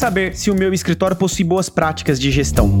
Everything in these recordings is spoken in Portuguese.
saber se o meu escritório possui boas práticas de gestão?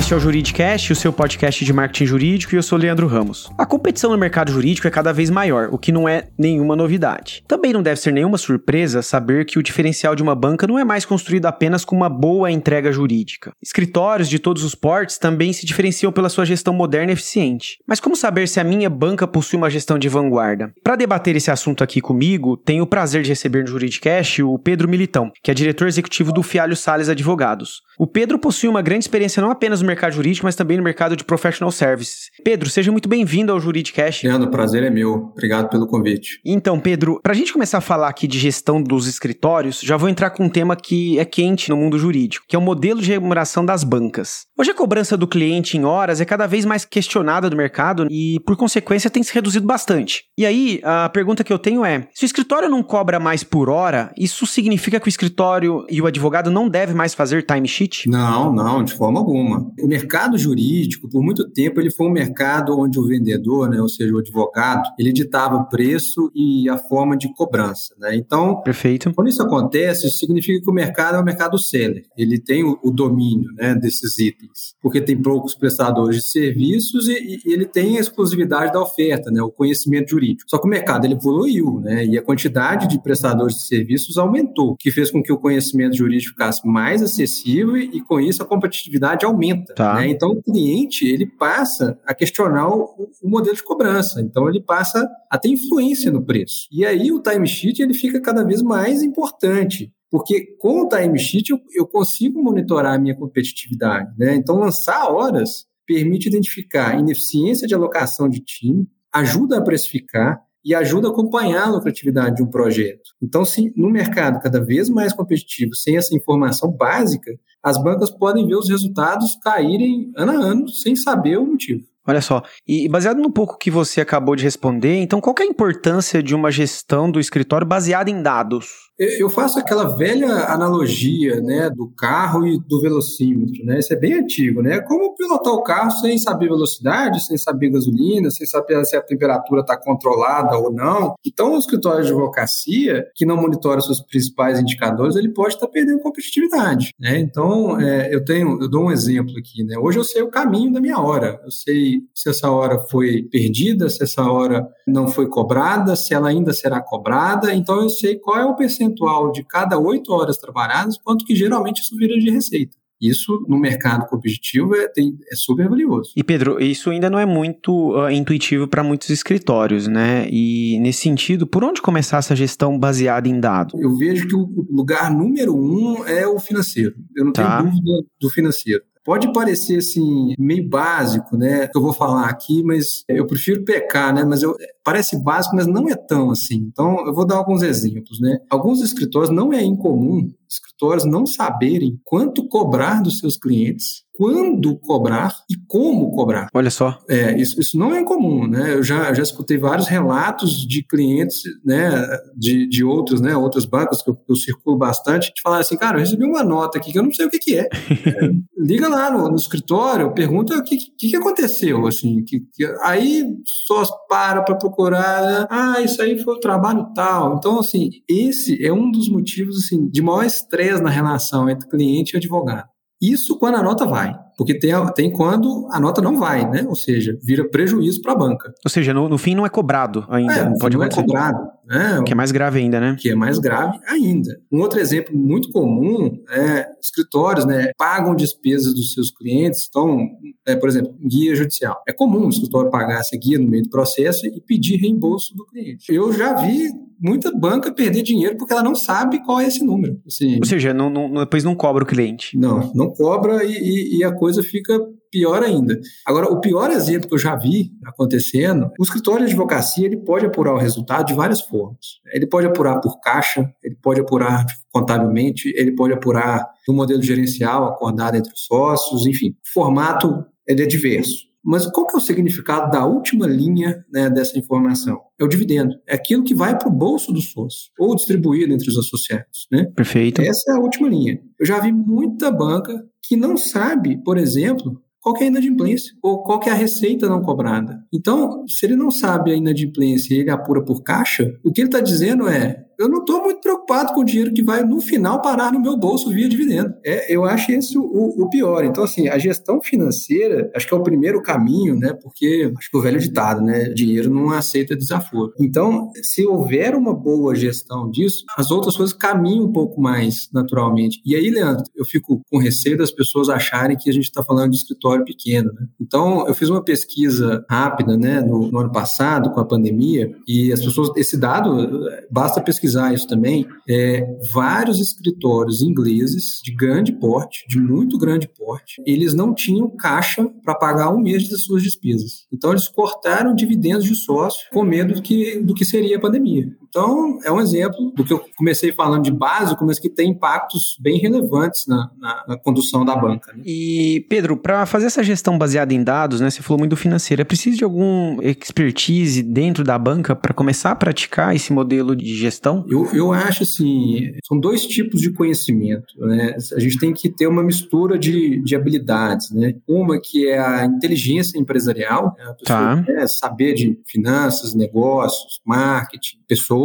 Este é o Juridicast, o seu podcast de marketing jurídico, e eu sou Leandro Ramos. A competição no mercado jurídico é cada vez maior, o que não é nenhuma novidade. Também não deve ser nenhuma surpresa saber que o diferencial de uma banca não é mais construído apenas com uma boa entrega jurídica. Escritórios de todos os portes também se diferenciam pela sua gestão moderna e eficiente. Mas como saber se a minha banca possui uma gestão de vanguarda? Para debater esse assunto aqui comigo, tenho o prazer de receber no Juridicast o Pedro Militão, que é diretor executivo do Fialho Sales Advogados. O Pedro possui uma grande experiência não apenas no mercado jurídico, mas também no mercado de professional services. Pedro, seja muito bem-vindo ao Juridicast. Leandro, o prazer é meu. Obrigado pelo convite. Então, Pedro, para a gente começar a falar aqui de gestão dos escritórios, já vou entrar com um tema que é quente no mundo jurídico, que é o modelo de remuneração das bancas. Hoje a cobrança do cliente em horas é cada vez mais questionada do mercado e, por consequência, tem se reduzido bastante. E aí, a pergunta que eu tenho é: se o escritório não cobra mais por hora, isso significa que o escritório e o advogado não devem mais fazer timesheet? Não, não, de forma alguma. O mercado jurídico, por muito tempo, ele foi um mercado onde o vendedor, né, ou seja, o advogado, ele ditava preço e a forma de cobrança. Né? Então, Perfeito. quando isso acontece, isso significa que o mercado é um mercado seller. Ele tem o, o domínio né, desses itens, porque tem poucos prestadores de serviços e, e, ele tem a exclusividade da oferta, né, o conhecimento jurídico. Só que o mercado ele evoluiu né, e a quantidade de prestadores de serviços aumentou, o que fez com que o conhecimento jurídico ficasse mais acessível e, com isso a competitividade aumenta. Tá. Né? Então o cliente ele passa a questionar o, o, modelo de cobrança, então ele passa a ter influência no preço. E aí o timesheet ele fica cada vez mais importante. Porque com o timesheet eu, eu consigo monitorar a minha competitividade. Né? Então, lançar horas permite identificar ineficiência de alocação de time, ajuda a precificar e ajuda a acompanhar a lucratividade de um projeto. Então, se no mercado cada vez mais competitivo, sem essa informação básica, as bancas podem ver os resultados caírem ano a ano sem saber o motivo. Olha só, e baseado no pouco que você acabou de responder, então qual é a importância de uma gestão do escritório baseada em dados? Eu faço aquela velha analogia, né, do carro e do velocímetro, né? Isso é bem antigo, né? Como pilotar o carro sem saber velocidade, sem saber gasolina, sem saber se a temperatura está controlada ou não. Então, o escritório de advocacia, que não monitora seus principais indicadores, ele pode estar tá perdendo competitividade, né? Então, é, eu tenho, eu dou um exemplo aqui, né? Hoje eu sei o caminho da minha hora. Eu sei se essa hora foi perdida, se essa hora não foi cobrada, se ela ainda será cobrada. Então, eu sei qual é o percentual percentual de cada oito horas trabalhadas, quanto que geralmente isso vira de receita. Isso, no mercado competitivo, é, tem, é super valioso. E, Pedro, isso ainda não é muito uh, intuitivo para muitos escritórios, né? E, nesse sentido, por onde começar essa gestão baseada em dados? Eu vejo que o lugar número um é o financeiro. Eu não tá. tenho dúvida do financeiro. Pode parecer assim meio básico, né? Que eu vou falar aqui, mas eu prefiro pecar, né? Mas eu, parece básico, mas não é tão assim. Então, eu vou dar alguns exemplos, né? Alguns escritórios não é incomum escritórios não saberem quanto cobrar dos seus clientes quando cobrar e como cobrar. Olha só. É, isso, isso não é incomum, né? Eu já, já escutei vários relatos de clientes, né, de, de outros, né, outros bancos que eu, eu circulo bastante, de falar assim, cara, eu recebi uma nota aqui que eu não sei o que, que é. é liga lá no, no, escritório, pergunta o que, que, que aconteceu, assim, que, que, aí só para para procurar, ah, isso aí foi o trabalho tal. Então, assim, esse é um dos motivos, assim, de maior estresse na relação entre cliente e advogado. Isso quando a nota vai, porque tem, tem quando a nota não vai, né? Ou seja, vira prejuízo para a banca. Ou seja, no, no, fim não é cobrado ainda. É, não pode não é cobrado. Né? Que é mais grave ainda, né? Que é mais grave ainda. Um outro exemplo muito comum é escritórios, né? Pagam despesas dos seus clientes. Então, é, por exemplo, guia judicial. É comum o escritório pagar essa guia no meio do processo e pedir reembolso do cliente. Eu já vi muita banca perder dinheiro porque ela não sabe qual é esse número. Assim, Ou seja, não, não, depois não cobra o cliente. Não, não cobra e, e, e, a coisa fica pior ainda. Agora, o pior exemplo que eu já vi acontecendo, o escritório de advocacia ele pode apurar o resultado de várias formas. Ele pode apurar por caixa, ele pode apurar contabilmente, ele pode apurar no modelo gerencial acordado entre os sócios, enfim, o formato ele é diverso. Mas qual que é o significado da última linha né, dessa informação? É o dividendo. É aquilo que vai para o bolso do sócio ou distribuído entre os associados. Né? Perfeito. Essa é a última linha. Eu já vi muita banca que não sabe, por exemplo, qual é a inadimplência ou qual é a receita não cobrada. Então, se ele não sabe a inadimplência e ele apura por caixa, o que ele está dizendo é: eu não estou muito preocupado com o dinheiro que vai, no final, parar no meu bolso via dividendo. É, eu acho esse o, o, pior. Então, assim, a gestão financeira, acho que é o primeiro caminho, né? Porque, acho que o velho ditado, né? Dinheiro não aceita desaforo. Então, se houver uma boa gestão disso, as outras coisas caminham um pouco mais naturalmente. E aí, Leandro, eu fico com receio das pessoas acharem que a gente está falando de escritório pequeno, né? Então, eu fiz uma pesquisa rápida, né? No, no ano passado, com a pandemia, e as pessoas, esse dado, basta pesquisar pesquisar isso também, é, vários escritórios ingleses de grande porte, de muito grande porte, eles não tinham caixa para pagar um mês das suas despesas. Então, eles cortaram dividendos de sócio com medo do que, do que seria a pandemia. Então, é um exemplo do que eu comecei falando de básico, mas que tem impactos bem relevantes na, na, na condução da banca. Né? E, Pedro, para fazer essa gestão baseada em dados, né, você falou muito do financeiro, é preciso de algum expertise dentro da banca para começar a praticar esse modelo de gestão? Eu, eu acho assim, são dois tipos de conhecimento. Né? A gente tem que ter uma mistura de, de habilidades. Né? Uma que é a inteligência empresarial, né? a pessoa tá. saber de finanças, negócios, marketing, pessoas.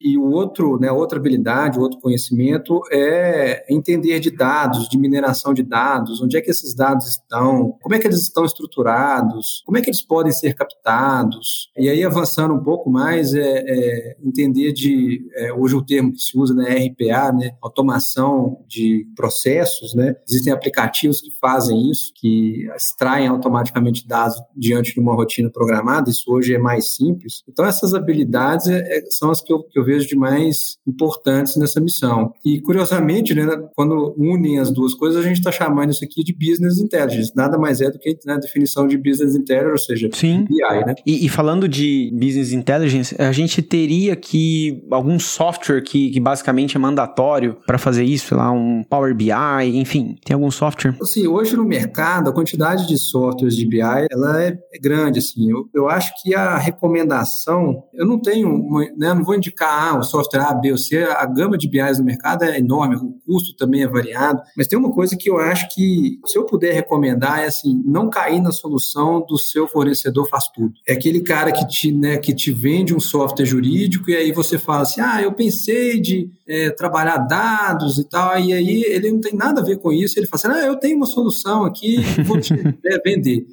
E o outro, né, outra habilidade, outro conhecimento é entender de dados, de mineração de dados, onde é que esses dados estão, como é que eles estão estruturados, como é que eles podem ser captados. E aí, avançando um pouco mais, é, é entender de é, hoje o termo que se usa, né, RPA, né, automação de processos, né, existem aplicativos que fazem isso, que extraem automaticamente dados diante de uma rotina programada, isso hoje é mais simples. Então essas habilidades é, é, são as que eu, que eu vejo de mais importantes nessa missão. E curiosamente, né, quando unem as duas coisas, a gente está chamando isso aqui de Business Intelligence, nada mais é do que né, a definição de Business Intelligence, ou seja, Sim. BI, né? E, e falando de Business Intelligence, a gente teria que algum software que, que basicamente é mandatório para fazer isso, sei lá, um Power BI, enfim, tem algum software? Assim, hoje no mercado, a quantidade de softwares de BI, ela é grande, assim, eu, eu acho que a recomendação, eu não tenho, né, não vou indicar ah, o software A, B ou C, a gama de BIs no mercado é enorme, o custo também é variado, mas tem uma coisa que eu acho que, se eu puder recomendar, é assim, não cair na solução do seu fornecedor faz tudo. É aquele cara que te, né, que te vende um software jurídico e aí você fala assim, ah, eu pensei de é, trabalhar dados e tal, e aí ele não tem nada a ver com isso, ele fala assim, ah, eu tenho uma solução aqui, vou te é, vender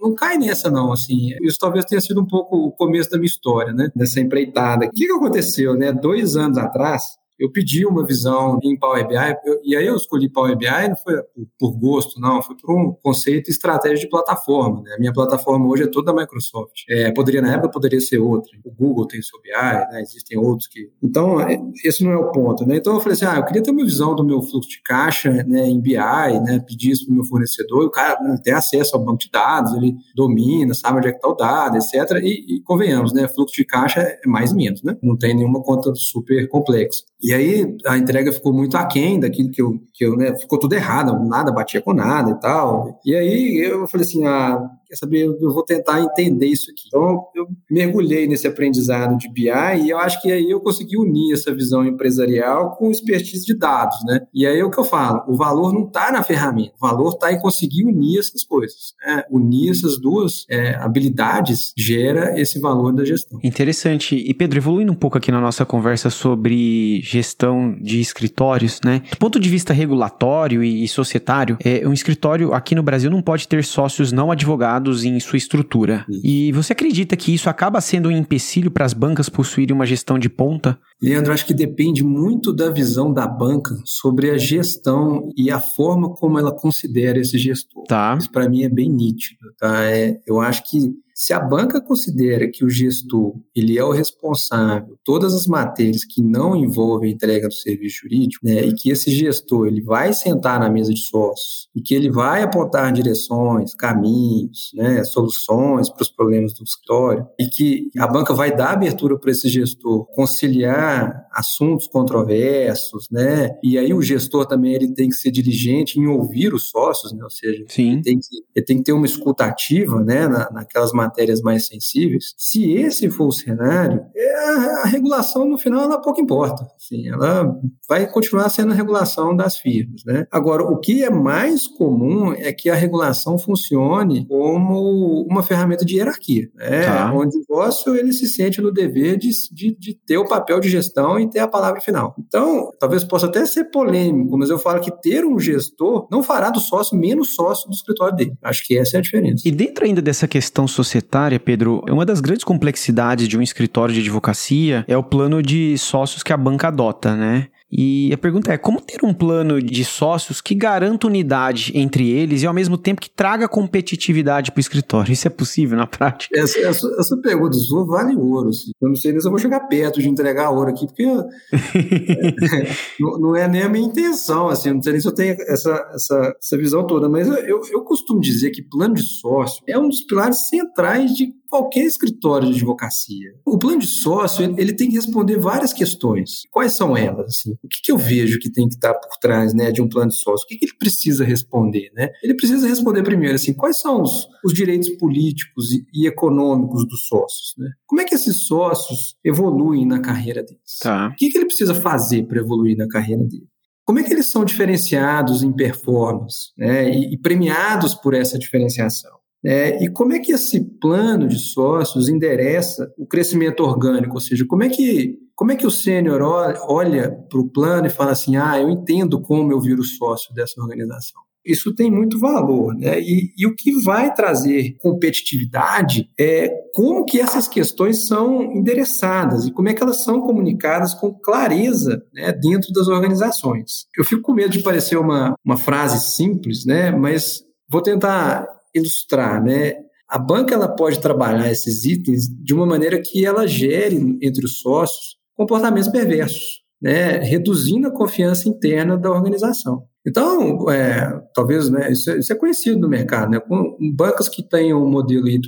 não cai nessa, não, assim. Isso talvez tenha sido um pouco o começo da minha história, né? Dessa empreitada. O que, que aconteceu, né? Dois anos atrás, eu pedi uma visão em Power BI, eu, e aí eu escolhi Power BI, não foi por, por gosto, não, foi por um conceito e estratégia de plataforma. Né? A minha plataforma hoje é toda da Microsoft. É, poderia, na época, poderia ser outra. O Google tem seu BI, né? existem outros que. Então, é, esse não é o ponto. Né? Então, eu falei assim: ah, eu queria ter uma visão do meu fluxo de caixa né, em BI, né? pedir isso para o meu fornecedor, e o cara né, tem acesso ao banco de dados, ele domina, sabe onde é que está o dado, etc. E, e, convenhamos, né? fluxo de caixa é mais menos, né? não tem nenhuma conta super complexa. E aí a entrega ficou muito aquém daquilo que eu, que eu né, ficou tudo errado, nada batia com nada e tal. E aí eu falei assim, ah, quer saber, eu vou tentar entender isso aqui. Então, eu mergulhei nesse aprendizado de BI e eu acho que aí eu consegui unir essa visão empresarial com expertise de dados, né? E aí é o que eu falo, o valor não está na ferramenta, o valor está em conseguir unir essas coisas. Né? Unir essas duas é, habilidades gera esse valor da gestão. Interessante. E Pedro, evoluindo um pouco aqui na nossa conversa sobre gestão de escritórios, né? Do ponto de vista regulatório e societário, é, um escritório aqui no Brasil não pode ter sócios não advogados em sua estrutura. Isso. E você acredita que isso acaba sendo um empecilho para as bancas possuírem uma gestão de ponta? Leandro, acho que depende muito da visão da banca sobre a gestão e a forma como ela considera esse gestor. Tá. Isso para mim é bem nítido. Tá? É, eu acho que se a banca considera que o gestor ele é o responsável todas as matérias que não envolvem a entrega do serviço jurídico, né, e que esse gestor ele vai sentar na mesa de sócios e que ele vai apontar direções, caminhos, né, soluções para os problemas do escritório e que a banca vai dar abertura para esse gestor conciliar assuntos controversos, né, e aí o gestor também ele tem que ser diligente em ouvir os sócios, né, ou seja, Sim. Ele, tem que, ele tem que ter uma escutativa, né, na, naquelas matérias matérias mais sensíveis, se esse for o cenário, é, a, regulação no final ela pouco importa. Assim, ela vai continuar sendo a regulação das firmas. Né? Agora, o que é mais comum é que a regulação funcione como uma ferramenta de hierarquia, né? Tá. onde o negócio ele se sente no dever de, de, de ter o papel de gestão e ter a palavra final. Então, talvez possa até ser polêmico, mas eu falo que ter um gestor não fará do sócio menos sócio do escritório dele. Acho que essa é a diferença. E dentro ainda dessa questão societária, Pedro, uma das grandes complexidades de um escritório de advocacia é o plano de sócios que a banca adota, né? E a pergunta é: como ter um plano de sócios que garanta unidade entre eles e ao mesmo tempo que traga competitividade para o escritório? Isso é possível na prática? Essa, essa, essa pergunta sua vale ouro. Assim. Eu não sei nem se eu vou chegar perto de entregar ouro aqui, porque é, não, não, é nem a minha intenção. Assim, não sei nem se eu tenho essa, essa, essa visão toda, mas eu, eu costumo dizer que plano de sócio é um dos pilares centrais de qualquer escritório de advocacia. O plano de sócio ele tem que responder várias questões. Quais são elas? Assim? O que, que eu vejo que tem que estar por trás né, de um plano de sócio? O que, que ele precisa responder? Né? Ele precisa responder primeiro assim, quais são os, os direitos políticos e, e, econômicos dos sócios? Né? Como é que esses sócios evoluem na carreira deles? Tá. O que, que ele precisa fazer para evoluir na carreira dele? Como é que eles são diferenciados em performance né, e, e premiados por essa diferenciação? É, e como é que esse plano de sócios endereça o crescimento orgânico? Ou seja, como é que, como é que o sênior olha para o plano e fala assim: ah, eu entendo como eu viro sócio dessa organização? Isso tem muito valor, né? E, e, o que vai trazer competitividade é como que essas questões são endereçadas e como é que elas são comunicadas com clareza né, dentro das organizações. Eu fico com medo de parecer uma, uma frase simples, né? Mas vou tentar ilustrar, né? A banca ela pode trabalhar esses itens de uma maneira que ela gere entre os sócios comportamentos perversos, né? reduzindo a confiança interna da organização. Então, é, talvez, né, isso, é, isso, é, conhecido no mercado, né? Com bancas que tenham um modelo hit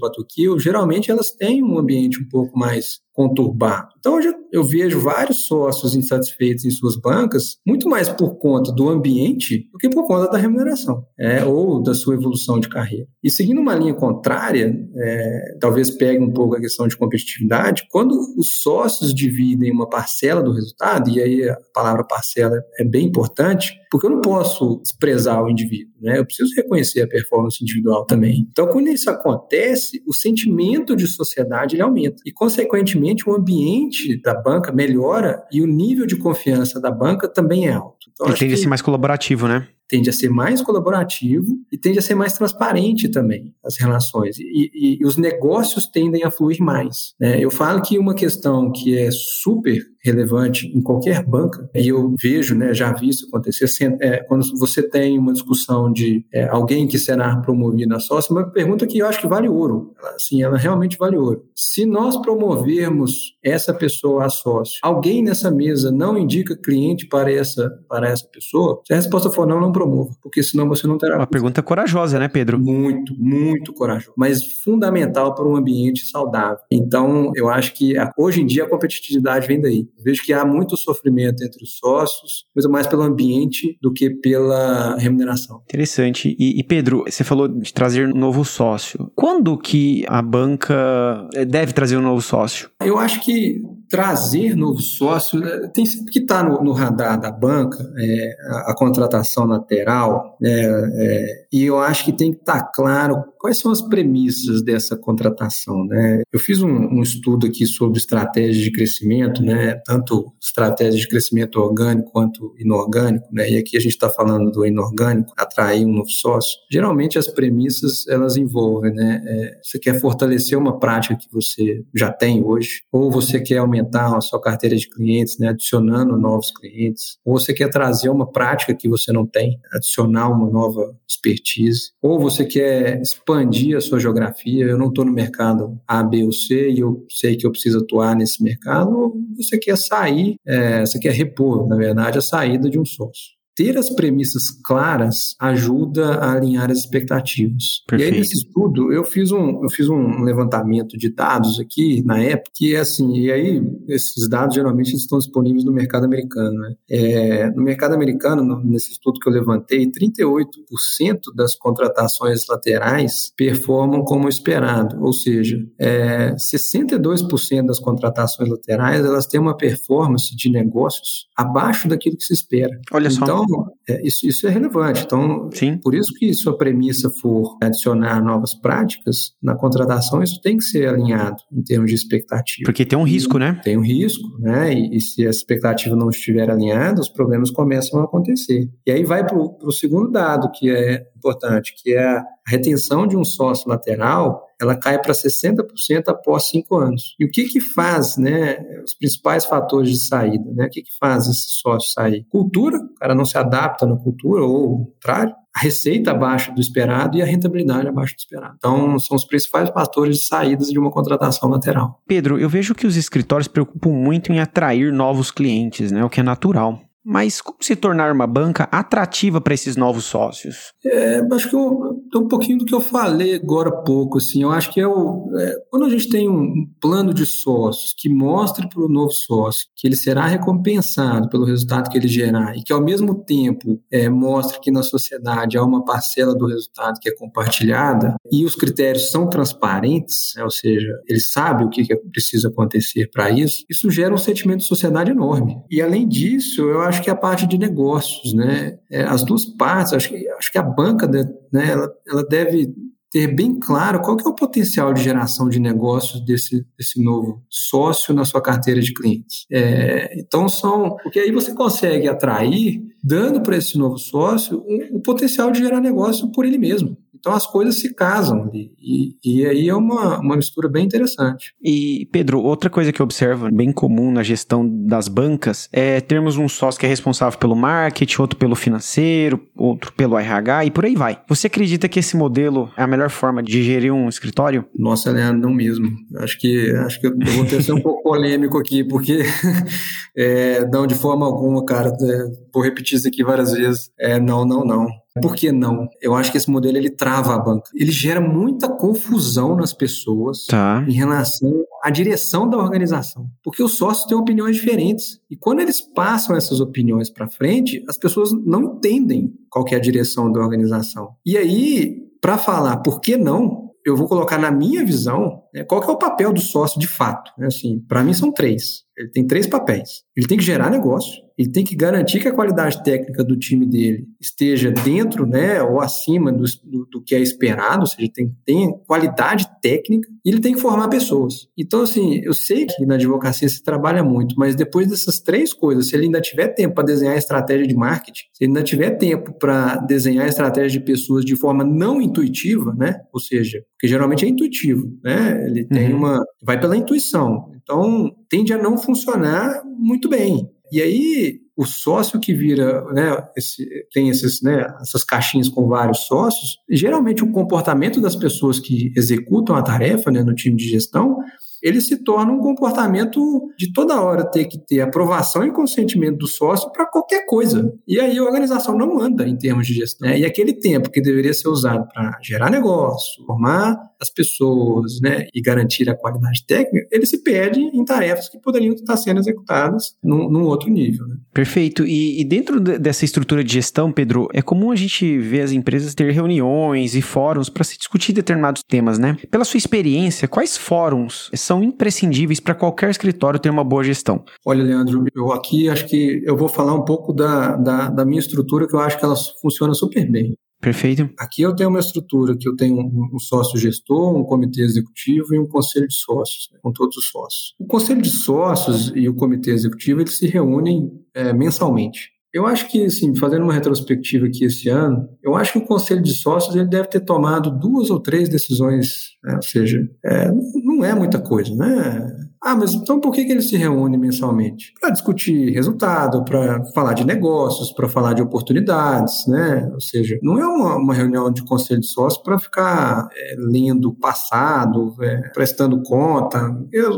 geralmente elas têm um ambiente um pouco mais conturbado. Então, eu, eu vejo vários sócios insatisfeitos em suas bancas, muito mais por conta do ambiente do que por conta da remuneração, é, ou da sua evolução de carreira. E seguindo uma linha contrária, é, talvez pegue um pouco a questão de competitividade, quando os sócios dividem uma parcela do resultado, e aí a palavra parcela é bem importante, porque eu não posso desprezar o indivíduo, né? Eu preciso reconhecer a performance individual também. Então, quando isso acontece, o sentimento de sociedade ele aumenta e, consequentemente, o ambiente da banca melhora e o nível de confiança da banca também é alto. Então, ele tende a ser mais colaborativo, né? tende a ser mais colaborativo e tende a ser mais transparente também as relações. E, e, e os negócios tendem a fluir mais. Né? Eu falo que uma questão que é super relevante em qualquer banca, e eu vejo, né, já vi isso acontecer, é, quando você tem uma discussão de é, alguém que será promovido na sócia, uma pergunta que eu acho que vale ouro, assim, ela realmente vale ouro. Se nós promovermos essa pessoa a sócio, alguém nessa mesa não indica cliente para essa, para essa pessoa, se a resposta for não, não promova, porque senão você não terá... Uma pergunta corajosa, né, Pedro? Muito, muito corajosa, mas fundamental para um ambiente saudável. Então, eu acho que hoje em dia a competitividade vem daí. Vejo que há muito sofrimento entre os sócios, mas mais pelo ambiente do que pela remuneração. Interessante. E, e, Pedro, você falou de trazer um novo sócio. Quando que a banca eh, deve trazer um novo sócio? Eu acho que trazer novo sócio eh, tem sempre que estar no, no radar da banca é, a, a, contratação lateral é, é, e eu acho que tem que estar claro quais são as premissas dessa contratação. Né? Eu fiz um, um estudo aqui sobre estratégias de crescimento, né? tanto estratégias de crescimento orgânico quanto inorgânico, né? e aqui a gente está falando do inorgânico, atrair um novo sócio. Geralmente as premissas elas envolvem, né? você quer fortalecer uma prática que você já tem hoje, ou você quer aumentar a sua carteira de clientes, né, adicionando novos clientes, ou você quer trazer uma prática que você não tem, adicionar uma nova expertise, ou você quer expandir a sua geografia, eu não estou no mercado A, B ou C e eu sei que eu preciso atuar nesse mercado, você quer sair, é, você quer repor, na verdade, a saída de um sócio. Ter as premissas claras ajuda a alinhar as expectativas. Perfeito. E aí, nesse estudo, eu fiz, um, eu fiz um levantamento de dados aqui, na época, que é assim, e aí, esses dados geralmente estão disponíveis no mercado americano. Né? É, no mercado americano, nesse estudo que eu levantei, 38% das contratações laterais performam como esperado, ou seja, é, 62% das contratações laterais elas têm uma performance de negócios abaixo daquilo que se espera. Olha só. Então, é, isso, isso é relevante. Então, Sim. por isso que se a premissa for adicionar novas práticas na contratação, isso tem que ser alinhado em termos de expectativa. Porque tem um risco, né? Tem um risco, né? E, e se a expectativa não estiver alinhada, os problemas começam a acontecer. E aí vai para o segundo dado, que é importante, que é a retenção de um sócio lateral, ela cai para 60% após cinco anos. E o que que faz, né, os principais fatores de saída, né? O que que faz esse sócio sair? Cultura, o cara não se adapta na cultura, ou o contrário, a receita abaixo do esperado e a rentabilidade abaixo do esperado. Então, são os principais fatores de saídas de uma contratação lateral. Pedro, eu vejo que os escritórios preocupam muito em atrair novos clientes, né, o que é natural. Mas como se tornar uma banca atrativa para esses novos sócios? É, acho que eu, um pouquinho do que eu falei agora há pouco. Assim, eu acho que é, o, é quando a gente tem um, plano de sócios que mostre para o novo sócio que ele será recompensado pelo resultado que ele gerar e que ao mesmo tempo é, mostre que na sociedade há uma parcela do resultado que é compartilhada e os critérios são transparentes, né, ou seja, ele sabe o que, que precisa acontecer para isso, isso gera um sentimento de sociedade enorme. E além disso, eu acho acho que é a parte de negócios, né? É, as duas partes, acho que, acho que a banca, né, ela, ela deve ter bem claro qual que é o potencial de geração de negócios desse, desse novo sócio na sua carteira de clientes. É, então são, porque aí você consegue atrair, dando para esse novo sócio o um, um potencial de gerar negócio por ele mesmo. Então as coisas se casam ali. E, e aí é uma, uma mistura bem interessante. E, Pedro, outra coisa que eu observo bem comum na gestão das bancas é termos um sócio que é responsável pelo marketing, outro pelo financeiro, outro pelo RH e por aí vai. Você acredita que esse modelo é a melhor forma de gerir um escritório? Nossa, Leandro, não mesmo. Acho que, acho que eu vou ter ser um pouco polêmico aqui, porque é, não, de forma alguma, cara, é, vou repetir isso aqui várias vezes. É, não, não, não. Por que não? Eu acho que esse modelo ele trava a banca. Ele gera muita confusão nas pessoas tá. em relação à direção da organização, porque os sócios têm opiniões diferentes e quando eles passam essas opiniões para frente, as pessoas não entendem qual é a direção da organização. E aí, para falar por que não, eu vou colocar na minha visão né, qual é o papel do sócio de fato. Assim, para mim são três. Ele tem três papéis. Ele tem que gerar negócio, ele tem que garantir que a qualidade técnica do time dele esteja dentro, né, ou acima do, do, do que é esperado, ou seja, tem, tem qualidade técnica, e ele tem que formar pessoas. Então, assim, eu sei que na advocacia se trabalha muito, mas depois dessas três coisas, se ele ainda tiver tempo para desenhar a estratégia de marketing, se ele ainda tiver tempo para desenhar a estratégia de pessoas de forma não intuitiva, né, ou seja, porque geralmente é intuitivo, né, ele tem uhum. uma, vai pela intuição, então tende a não funcionar muito bem. E aí, o sócio que vira, né, esse, tem esses, né, essas caixinhas com vários sócios, geralmente o comportamento das pessoas que executam a tarefa né, no time de gestão ele se torna um comportamento de toda hora ter que ter aprovação e consentimento do sócio para qualquer coisa. E aí a organização não anda em termos de gestão. Né? E aquele tempo que deveria ser usado para gerar negócio, formar as pessoas né, e garantir a qualidade técnica, ele se perde em tarefas que poderiam estar sendo executadas num, num outro nível. Né? Perfeito. E, e dentro dessa estrutura de gestão, Pedro, é comum a gente ver as empresas ter reuniões e fóruns para se discutir determinados temas, né? Pela sua experiência, quais fóruns são são imprescindíveis para qualquer escritório ter uma boa gestão? Olha, Leandro, eu aqui acho que eu vou falar um pouco da, da, da minha estrutura, que eu acho que ela funciona super bem. Perfeito. Aqui eu tenho uma estrutura que eu tenho um, sócio gestor, um comitê executivo e um conselho de sócios, né, com todos os sócios. O conselho de sócios e o comitê executivo eles se reúnem é, mensalmente. Eu acho que, assim, fazendo uma retrospectiva aqui esse ano, eu acho que o Conselho de Sócios ele deve ter tomado duas ou três decisões, né? ou seja, é, não é muita coisa, né? Ah, mas então por que, que eles se reúnem mensalmente? Para discutir resultado, para falar de negócios, para falar de oportunidades, né? Ou seja, não é uma, uma reunião de conselho de sócios para ficar é, lendo o passado, é, prestando conta,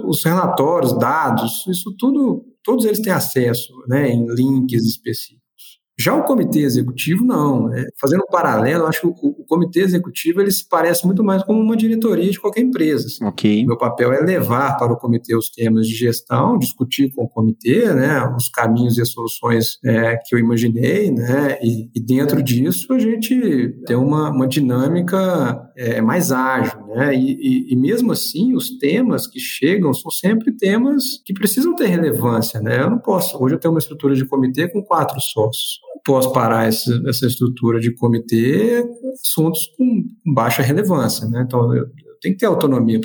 os relatórios, dados, isso tudo todos eles têm acesso né, em links específicos. Já o comitê executivo, não. É, fazendo um paralelo, acho que o, o, comitê executivo ele se parece muito mais como uma diretoria de qualquer empresa. Assim. Ok. Meu papel é levar para o comitê os temas de gestão, discutir com o comitê né, os caminhos e as soluções é, que eu imaginei, né, e, e, dentro disso a gente tem uma, uma dinâmica é, mais ágil. Né, e, e, e mesmo assim, os temas que chegam são sempre temas que precisam ter relevância. Né? Eu não posso. Hoje eu tenho uma estrutura de comitê com quatro sócios posso parar essa, essa estrutura de comitê assuntos com, baixa relevância, né? Então, eu, eu tenho que ter autonomia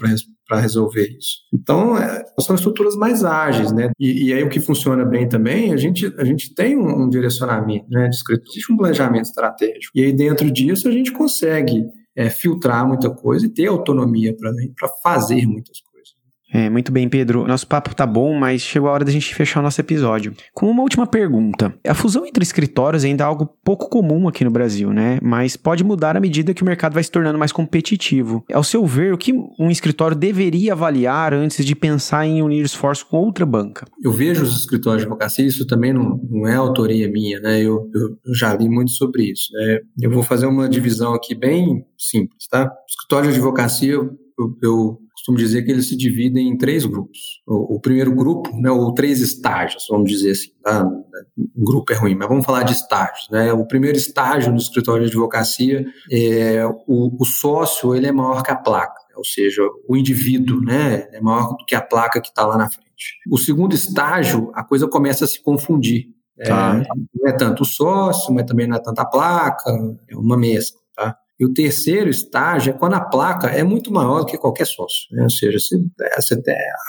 para resolver isso. Então, é, são estruturas mais ágeis, né? E, e, aí o que funciona bem também, a gente, a gente tem um, um direcionamento, né? Existe um planejamento estratégico. E aí dentro disso a gente consegue é, filtrar muita coisa e ter autonomia para fazer muitas coisas. É, muito bem, Pedro. Nosso papo tá bom, mas chegou a hora da gente fechar o nosso episódio. Com uma última pergunta. A fusão entre escritórios ainda é algo pouco comum aqui no Brasil, né? Mas pode mudar à medida que o mercado vai se tornando mais competitivo. Ao seu ver, o que um escritório deveria avaliar antes de pensar em unir esforço com outra banca? Eu vejo os escritórios de advocacia, isso também não, não é autoria minha, né? Eu, eu, já li muito sobre isso, né? Eu vou fazer uma divisão aqui bem simples, tá? Escritório de advocacia, eu, eu costumo dizer que eles se dividem em três grupos. O, o primeiro grupo, né, ou três estágios, vamos dizer assim. Tá? Um grupo é ruim, mas vamos falar de estágios. Né? O primeiro estágio no escritório de advocacia é o, o sócio, ele é maior que a placa, ou seja, o indivíduo, né, é maior do que a placa que está lá na frente. O segundo estágio, a coisa começa a se confundir. Tá. É, não é tanto o sócio, mas também não é tanta placa, é uma mescla. E o terceiro estágio é quando a placa é muito maior do que qualquer sócio. Né? Ou seja,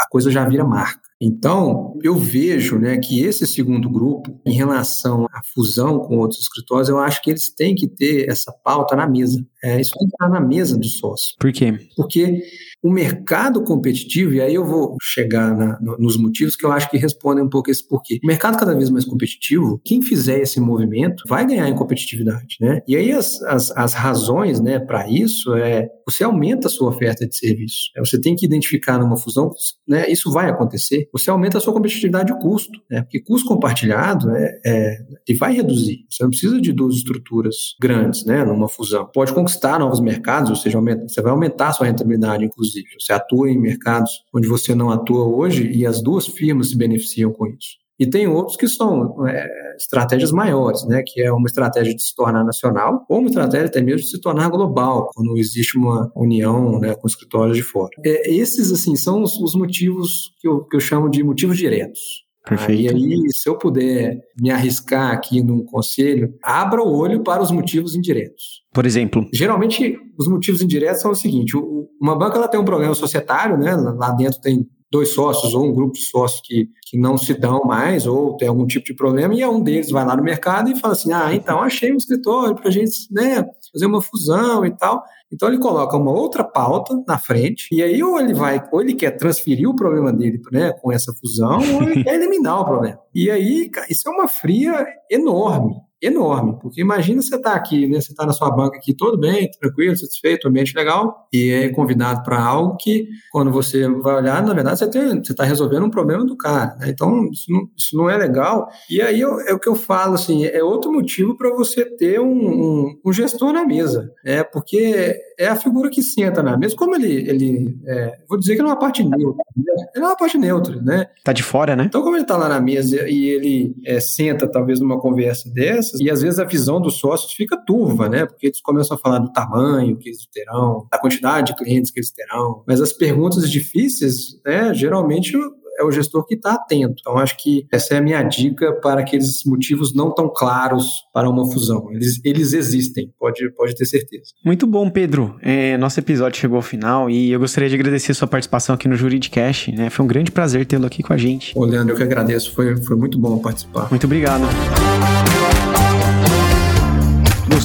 a coisa já vira marca. Então, eu vejo né, que esse segundo grupo, em relação à fusão com outros escritórios, eu acho que eles têm que ter essa pauta na mesa. É, isso tem que estar na mesa do sócio. Por quê? Porque o mercado competitivo, e aí eu vou chegar na, nos motivos que eu acho que respondem um pouco esse porquê. O mercado cada vez mais competitivo, quem fizer esse movimento vai ganhar em competitividade, né? E aí as, as, as razões né, para isso é você aumenta a sua oferta de serviço. É, você tem que identificar numa fusão, né, isso vai acontecer você aumenta a sua competitividade de custo, né? porque custo compartilhado é, é, e vai reduzir. Você não precisa de duas estruturas grandes né, numa fusão. Pode conquistar novos mercados, ou seja, aumenta, você vai aumentar a sua rentabilidade, inclusive. Você atua em mercados onde você não atua hoje e as duas firmas se beneficiam com isso. E tem outros que são é, estratégias maiores, né? que é uma estratégia de se tornar nacional ou uma estratégia até mesmo de se tornar global, quando existe uma união né, com escritórios de fora. É, esses, assim, são os, os motivos que eu, que eu chamo de motivos diretos. Perfeito. E aí, se eu puder me arriscar aqui num conselho, abra o olho para os motivos indiretos. Por exemplo? Geralmente, os motivos indiretos são o seguinte: uma banca ela tem um problema societário, né? Lá dentro tem dois sócios ou um grupo de sócios que, que não se dão mais ou tem algum tipo de problema e um deles vai lá no mercado e fala assim, ah, então achei um escritório para a gente né, fazer uma fusão e tal. Então ele coloca uma outra pauta na frente e aí ou ele vai, ou ele quer transferir o problema dele né, com essa fusão ou ele quer eliminar o problema. E aí, isso é uma fria enorme enorme, porque imagina você estar tá aqui, né? Você está na sua banca aqui, todo bem, tranquilo, satisfeito, ambiente legal, e é convidado para algo que, quando você vai olhar, na verdade, você está resolvendo um problema do cara, né? Então, isso não, isso não é legal. E aí eu, é o que eu falo, assim, é outro motivo para você ter um, um, um, gestor na mesa, é porque é a figura que senta na mesa, como ele, ele é, vou dizer que ele é uma parte neutra, né? ele é uma parte neutra, né? Tá de fora, né? Então, como ele está lá na mesa e ele é, senta, talvez, numa conversa dessa, e às vezes a visão dos sócios fica turva, né? Porque eles começam a falar do tamanho que eles terão, da quantidade de clientes que eles terão. Mas as perguntas difíceis, né, geralmente é o gestor que está atento. Então, acho que essa é a minha dica para aqueles motivos não tão claros para uma fusão. Eles, eles existem, pode, pode ter certeza. Muito bom, Pedro. É, nosso episódio chegou ao final e eu gostaria de agradecer a sua participação aqui no Juridicast. Né? Foi um grande prazer tê-lo aqui com a gente. Ô, Leandro, eu que agradeço. Foi, foi muito bom participar. Muito obrigado.